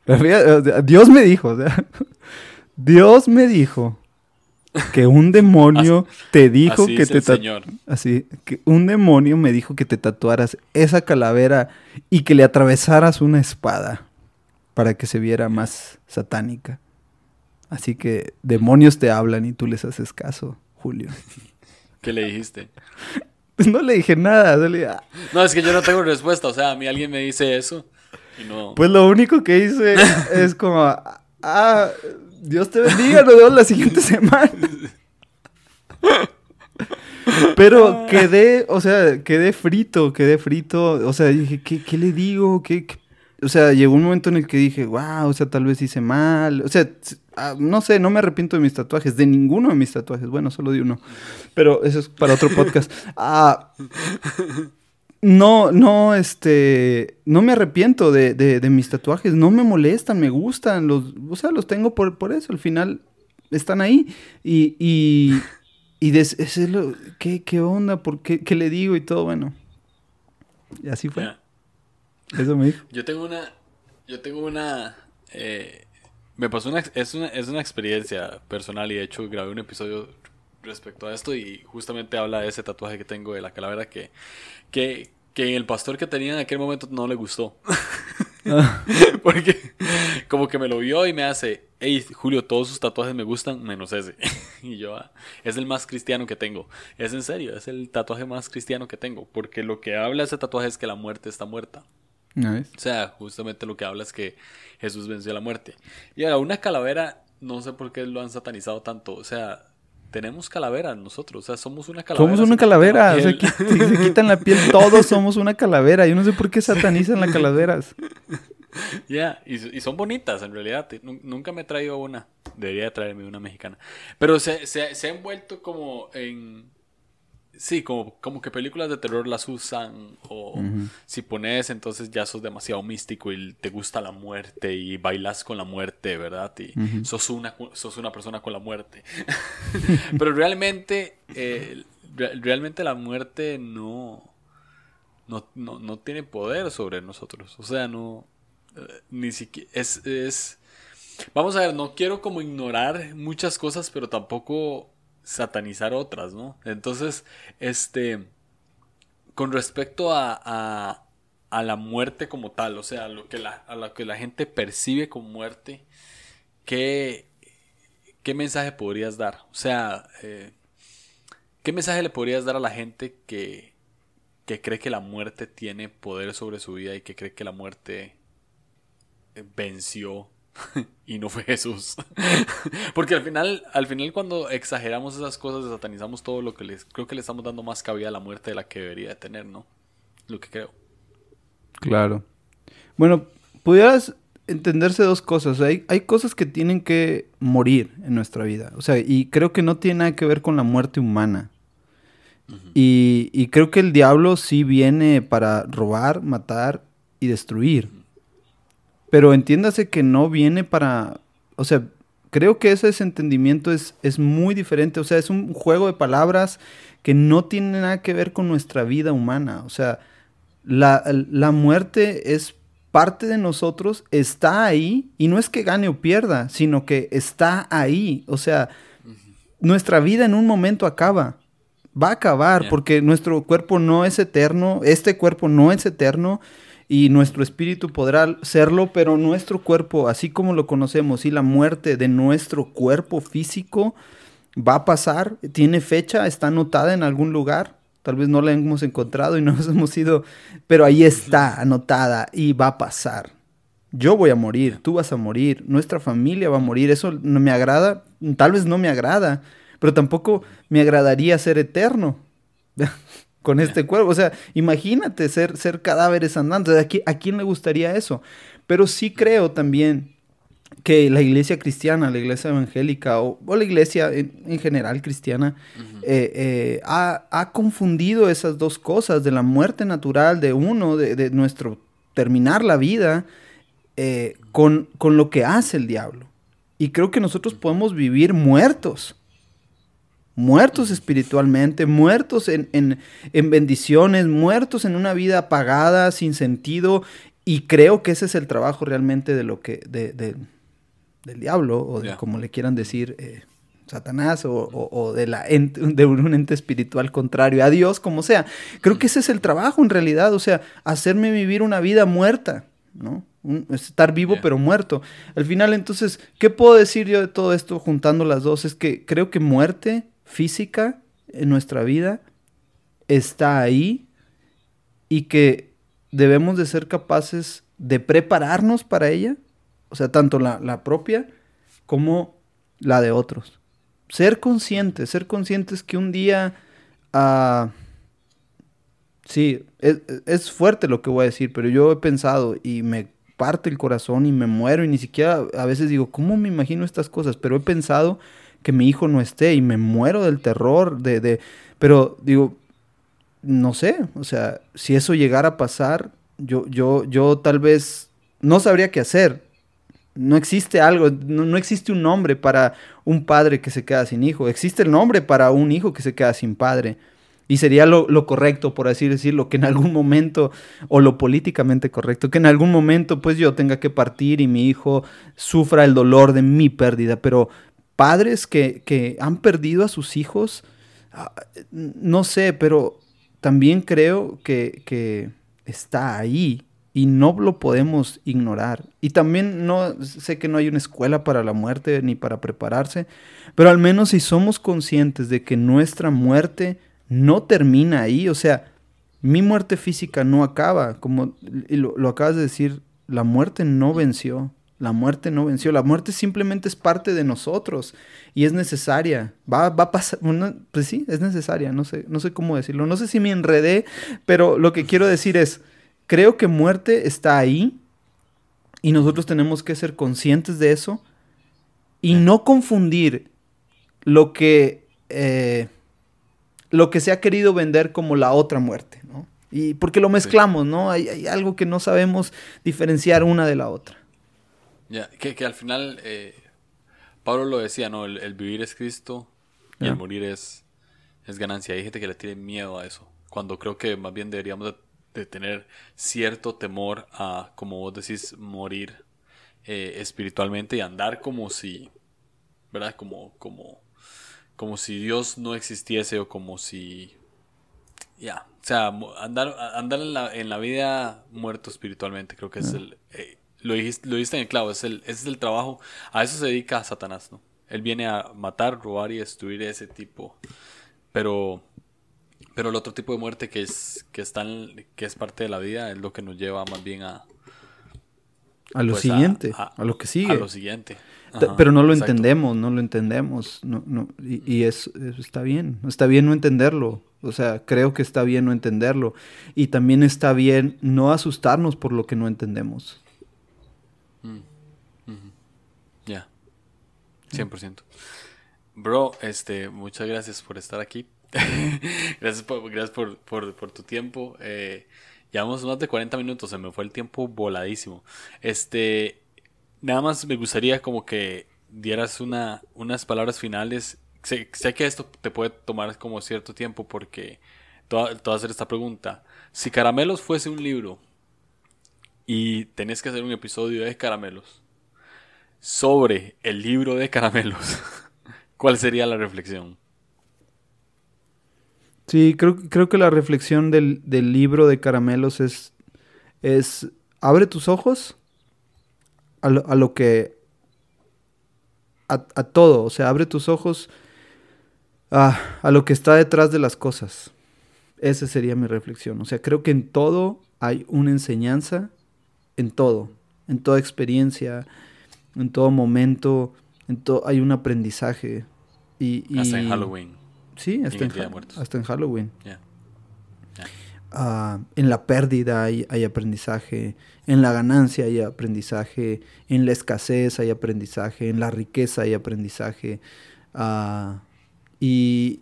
Dios me dijo, o sea, Dios me dijo que un demonio te dijo que te el Señor. así que un demonio me dijo que te tatuaras esa calavera y que le atravesaras una espada para que se viera más satánica. Así que demonios te hablan y tú les haces caso, Julio. ¿Qué le dijiste? No le dije nada, le- ah, No, es que yo no tengo respuesta. O sea, a mí alguien me dice eso y no. Pues lo único que hice es como, ah, Dios te bendiga, nos vemos la siguiente semana. Pero quedé, o sea, quedé frito, quedé frito. O sea, dije, ¿qué, qué le digo? ¿Qué, qué? O sea, llegó un momento en el que dije, wow, o sea, tal vez hice mal. O sea, ah, no sé, no me arrepiento de mis tatuajes, de ninguno de mis tatuajes. Bueno, solo de uno. Pero eso es para otro podcast. Ah, no, no, este, no me arrepiento de, de- de mis tatuajes, no me molestan, me gustan, los, o sea, los tengo por, por eso, al final están ahí y, y, y des- es lo- ¿qué, qué onda? ¿Por qué, qué le digo? Y todo, bueno, y así fue, eso me dijo. Yo tengo una. Yo tengo una. eh, me pasó una. Es, una. es una experiencia personal y de hecho grabé un episodio respecto a esto y justamente habla de ese tatuaje que tengo de la calavera que. Que, que el pastor que tenía en aquel momento no le gustó. Porque como que me lo vio y me hace, hey Julio, todos sus tatuajes me gustan menos ese. y yo, "Ah, es el más cristiano que tengo. Es en serio, es el tatuaje más cristiano que tengo. Porque lo que habla ese tatuaje es que la muerte está muerta. Nice. O sea, justamente lo que habla es que Jesús venció la muerte. Y ahora, una calavera, no sé por qué lo han satanizado tanto. O sea, tenemos calavera nosotros. O sea, somos una calavera. Somos una calavera, o sea, si se quitan la piel, todos somos una calavera. Yo no sé por qué satanizan las calaveras. Ya, y, y son bonitas en realidad. Nu- Nunca me he traído una. Debería de traerme una mexicana. Pero se, se, se han vuelto como en. Sí, como, como que películas de terror las usan. O si pones, entonces ya sos demasiado místico y te gusta la muerte y bailas con la muerte, ¿verdad? Y sos, una, sos una persona con la muerte. Pero realmente, eh, re- realmente la muerte no, no, no, no tiene poder sobre nosotros. O sea, no. eh, ni siquiera. Es, es. Vamos a ver, no quiero como ignorar muchas cosas, pero tampoco satanizar otras, ¿no? Entonces, este. Con respecto a, a, a la muerte como tal, o sea, a lo que la, a lo que la gente percibe como muerte, ¿qué, qué mensaje podrías dar? O sea, eh, ¿qué mensaje le podrías dar a la gente que, que cree que la muerte tiene poder sobre su vida y que cree que la muerte eh, venció y no fue Jesús. Porque al final, al final cuando exageramos esas cosas, satanizamos todo lo que les creo que le estamos dando más cabida a la muerte de la que debería de tener, ¿no? Lo que creo. Claro. Bueno, pudieras entenderse dos cosas. Hay, hay cosas que tienen que morir en nuestra vida. O sea, y creo que no tiene nada que ver con la muerte humana. y, y creo que el diablo sí viene para robar, matar y destruir. Pero entiéndase que no viene para... O sea, creo que ese entendimiento es, es muy diferente. O sea, es un juego de palabras que no tiene nada que ver con nuestra vida humana. O sea, la, la muerte es parte de nosotros, está ahí, y no es que gane o pierda, sino que está ahí. O sea, nuestra vida en un momento acaba. Va a acabar porque nuestro cuerpo no es eterno, este cuerpo no es eterno y nuestro espíritu podrá serlo, pero nuestro cuerpo, así como lo conocemos, y la muerte de nuestro cuerpo físico va a pasar, tiene fecha, está anotada en algún lugar, tal vez no la hemos encontrado y no nos hemos ido, pero ahí está anotada y va a pasar. Yo voy a morir, tú vas a morir, nuestra familia va a morir, eso no me agrada, tal vez no me agrada, pero tampoco me agradaría ser eterno con este cuerpo. O sea, imagínate ser, ser cadáveres andantes. ¿A, qui- a quién le gustaría eso? Pero sí creo también que la iglesia cristiana, la iglesia evangélica o, o la iglesia en, en general cristiana eh, eh, ha, ha confundido esas dos cosas de la muerte natural de uno, de, de nuestro terminar la vida, eh, con, con lo que hace el diablo. Y creo que nosotros podemos vivir muertos. Muertos espiritualmente, muertos en, en, bendiciones, muertos en una vida apagada, sin sentido. Y creo que ese es el trabajo realmente de lo que, de, del diablo, o de como le quieran decir, eh, Satanás, o, de, la de un ente espiritual contrario a Dios, como sea. Creo que ese es el trabajo en realidad, o sea, hacerme vivir una vida muerta, ¿no? estar vivo pero muerto. Al final, entonces, ¿qué puedo decir yo de todo esto juntando las dos? Es que creo que muerte física en nuestra vida está ahí y que debemos de ser capaces de prepararnos para ella, o sea, tanto la, propia como la de otros. Ser conscientes, ser conscientes que un día... Uh, sí, es, es, fuerte lo que voy a decir, pero yo he pensado y me parte el corazón y me muero y ni siquiera a veces digo, ¿cómo me imagino estas cosas? Pero he pensado que mi hijo no esté y me muero del terror, de, de, pero digo, no sé, o sea, si eso llegara a pasar, yo, yo, yo tal vez no sabría qué hacer. No existe algo, no, no, existe un nombre para un padre que se queda sin hijo, existe el nombre para un hijo que se queda sin padre. Y sería lo, correcto, por así decirlo, que en algún momento, o lo políticamente correcto, que en algún momento pues yo tenga que partir y mi hijo sufra el dolor de mi pérdida. Pero padres que, han perdido a sus hijos, ah, no sé, pero también creo que, que está ahí y no lo podemos ignorar. Y también no sé que no hay una escuela para la muerte ni para prepararse, pero al menos si somos conscientes de que nuestra muerte no termina ahí. O sea, mi muerte física no acaba. Como lo, acabas de decir, la muerte no venció. La muerte no venció. La muerte simplemente es parte de nosotros y es necesaria. Va, va a pasar. pues sí, es necesaria. No sé, no sé cómo decirlo. No sé si me enredé, pero lo que quiero decir es: creo que muerte está ahí y nosotros tenemos que ser conscientes de eso y no confundir lo que. Eh, lo que se ha querido vender como la otra muerte, ¿no? Y porque lo mezclamos, ¿no? Hay, algo que no sabemos diferenciar una de la otra. Ya, que, al final, eh, Pablo lo decía, ¿no? El, vivir es Cristo y el morir es, es ganancia. Hay gente que le tiene miedo a eso, cuando creo que más bien deberíamos de, tener cierto temor a, como vos decís, morir eh, espiritualmente y andar como si, ¿verdad? Como, como como si Dios no existiese o como si... Ya, o sea, andar, andar en, la, en la vida muerto espiritualmente, creo que es el... Eh, lo, dijiste, lo en el clavo, es el, ese es el trabajo, a eso se dedica Satanás, ¿no? Él viene a matar, robar y destruir ese tipo. Pero, pero el otro tipo de muerte que es, que, está que es parte de la vida es lo que nos lleva más bien a... A lo pues, siguiente, a, lo que sigue. A lo siguiente pero no lo entendemos, no lo entendemos. No, no, y, eso, está bien, está bien no entenderlo. O sea, creo que está bien no entenderlo. Y también está bien no asustarnos por lo que no entendemos. Mm, ya, 100%. Bro, este, muchas gracias por estar aquí. gracias por, gracias por, por, tu tiempo. Eh, llevamos más de 40 minutos, se me fue el tiempo voladísimo. Este, Nada más me gustaría como que dieras una, unas palabras finales. Sé, que esto te puede tomar como cierto tiempo porque te voy, a hacer esta pregunta. Si Caramelos fuese un libro y tenés que hacer un episodio de Caramelos sobre el libro de Caramelos, ¿cuál sería la reflexión? Sí, creo, creo que la reflexión del, del libro de Caramelos es, es, abre tus ojos a lo, que... A, todo, o sea, abre tus ojos a, a lo que está detrás de las cosas. Esa sería mi reflexión. O sea, creo que en todo hay una enseñanza, en todo, en toda experiencia, en todo momento, en todo hay un aprendizaje. Y, hasta en Halloween. Sí, hasta, en, hasta en Halloween. Ah, en la pérdida hay, aprendizaje, en la ganancia hay aprendizaje, en la escasez hay aprendizaje, en la riqueza hay aprendizaje. Ah, y,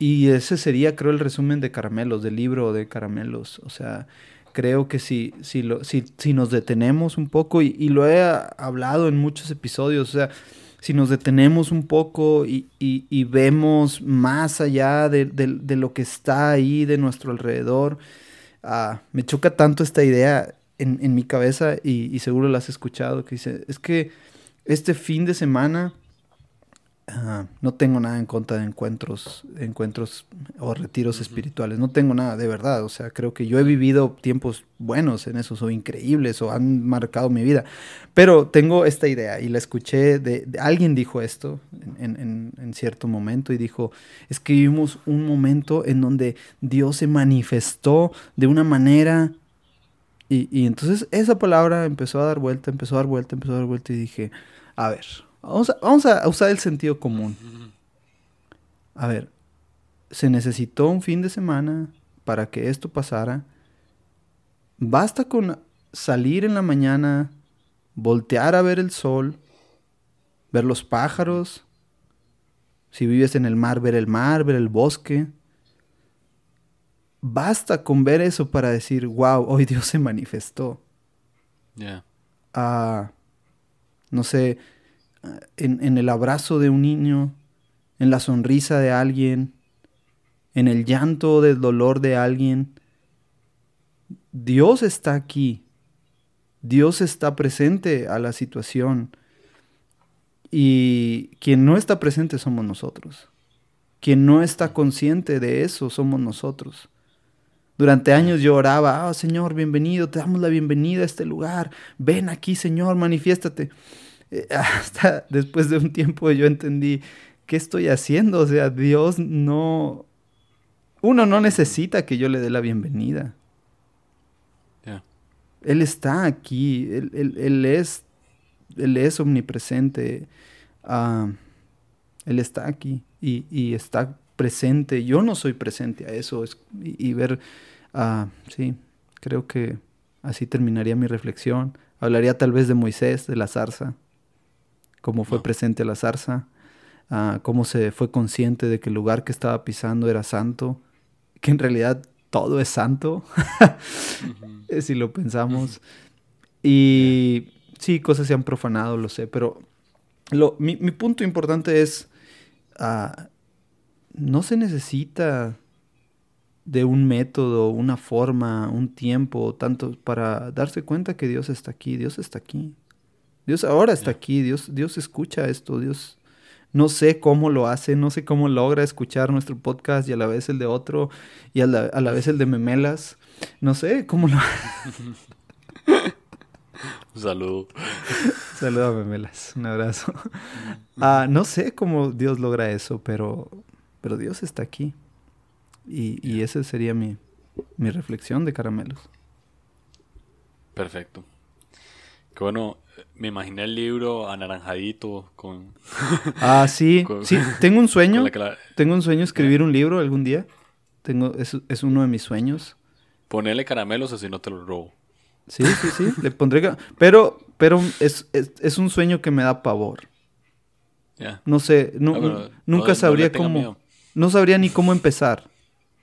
ese sería, creo, el resumen de Caramelos, del libro de Caramelos. O sea, creo que si, si, si, nos detenemos un poco, y, lo he hablado en muchos episodios, o sea, si nos detenemos un poco y, vemos más allá de, lo que está ahí de nuestro alrededor, ah, me choca tanto esta idea en, mi cabeza y, y, seguro la has escuchado, que dice, es que este fin de semana no tengo nada en contra de encuentros, encuentros o retiros espirituales. No tengo nada, de verdad. O sea, creo que yo he vivido tiempos buenos en eso, o increíbles, o han marcado mi vida. Pero tengo esta idea y la escuché de, alguien dijo esto en, en, cierto momento y dijo, es que vivimos un momento en donde Dios se manifestó de una manera y, y entonces esa palabra empezó a dar vuelta, empezó a dar vuelta, empezó a dar vuelta y dije, a ver, Vamos a, usar el sentido común. A ver, se necesitó un fin de semana para que esto pasara. Basta con salir en la mañana, voltear a ver el sol, ver los pájaros. Si vives en el mar, ver el mar, ver el bosque. Basta con ver eso para decir, wow, hoy Dios se manifestó. Ya. Ah, no sé, en, el abrazo de un niño, en la sonrisa de alguien, en el llanto del dolor de alguien. Dios está aquí. Dios está presente a la situación. Y quien no está presente somos nosotros. Quien no está consciente de eso somos nosotros. Durante años yo oraba, oh Señor, bienvenido, te damos la bienvenida a este lugar. Ven aquí, Señor, manifiéstate. Hasta después de un tiempo yo entendí, ¿qué estoy haciendo? O sea, Dios no... Uno no necesita que yo le dé la bienvenida. Él está aquí, él, es, él es omnipresente. Ah, él está aquí y, está presente. Yo no soy presente a eso. y, ver, uh, sí, creo que así terminaría mi reflexión. Hablaría tal vez de Moisés, de la zarza cómo fue presente la zarza, ah, cómo se fue consciente de que el lugar que estaba pisando era santo, que en realidad todo es santo, si lo pensamos. Y sí, cosas se han profanado, lo sé, pero lo, mi, punto importante es, ah, no se necesita de un método, una forma, un tiempo, tanto para darse cuenta que Dios está aquí, Dios está aquí. Dios ahora está aquí, Dios, Dios escucha esto, Dios no sé cómo lo hace, no sé cómo logra escuchar nuestro podcast y a la vez el de otro y a la, a la vez el de Memelas. No sé cómo lo Un saludo. saludo a Memelas, un abrazo. Ah, no sé cómo Dios logra eso, pero, pero Dios está aquí. Y, y esa sería mi, mi reflexión de caramelos. Perfecto. Que bueno, me imaginé el libro anaranjadito con... Ah, sí, sí, tengo un sueño. Tengo un sueño escribir un libro algún día. Tengo, es, es uno de mis sueños. Ponerle caramelos si no te lo robo. Sí, sí, sí, le pondré... Pero, pero es, es, un sueño que me da pavor. No sé, ah, nunca sabría cómo... No sabría ni cómo empezar.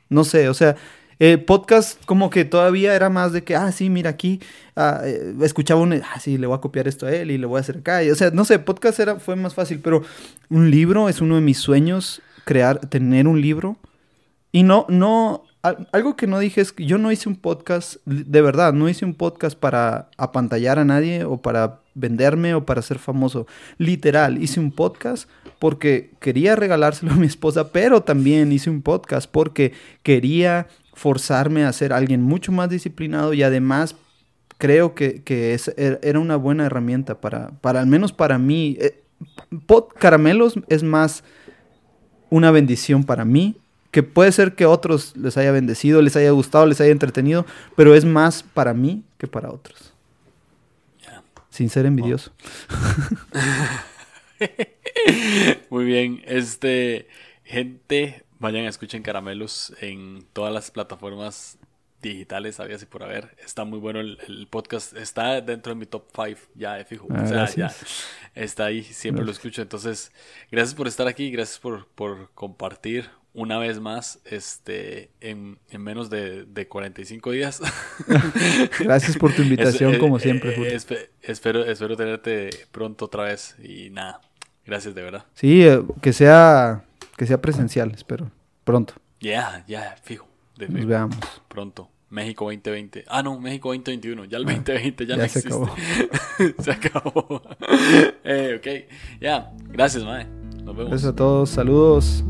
No sé, o sea, eh, podcast como que todavía era más de que, ah, sí, mira aquí, ah, eh, escuchaba un, ah, sí, le voy a copiar esto a él y le voy a hacer acá. o sea, no sé, podcast era, fue más fácil, pero un libro es uno de mis sueños, crear, tener un libro. Y no, no, algo que no dije es que yo no hice un podcast, de verdad, no hice un podcast para apantallar a nadie o para venderme o para ser famoso. Literal, hice un podcast porque quería regalárselo a mi esposa, pero también hice un podcast porque quería forzarme a ser alguien mucho más disciplinado y además creo que, es, er, era una buena herramienta para, para al menos para mí. Eh, pot caramelos es más una bendición para mí, que puede ser que a otros les haya bendecido, les haya gustado, les haya entretenido, pero es más para mí que para otros. Sin ser envidioso. Muy bien, este gente, Vayan a escuchen Caramelos en todas las plataformas digitales, sabía si por haber. Está muy bueno el, podcast. Está dentro de mi top 5 ya de fijo. Ah, o sea, ya está ahí, siempre lo escucho. Entonces, gracias por estar aquí, gracias por, por compartir una vez más este en, en menos de, de, 45 días. gracias por tu invitación, como siempre, espero, espero tenerte pronto otra vez. Y nada, Gracias, de verdad. Sí, eh, que sea, que sea presencial, espero. Pronto. Ya, ya, fijo. de Nos veamos. Pronto. México 2020. Ah, no, México 2021. Ya el 2020 ya, ya no se existe. acabó. se acabó. eh, ok. Ya, gracias, mae. Nos vemos. Gracias a todos. Saludos.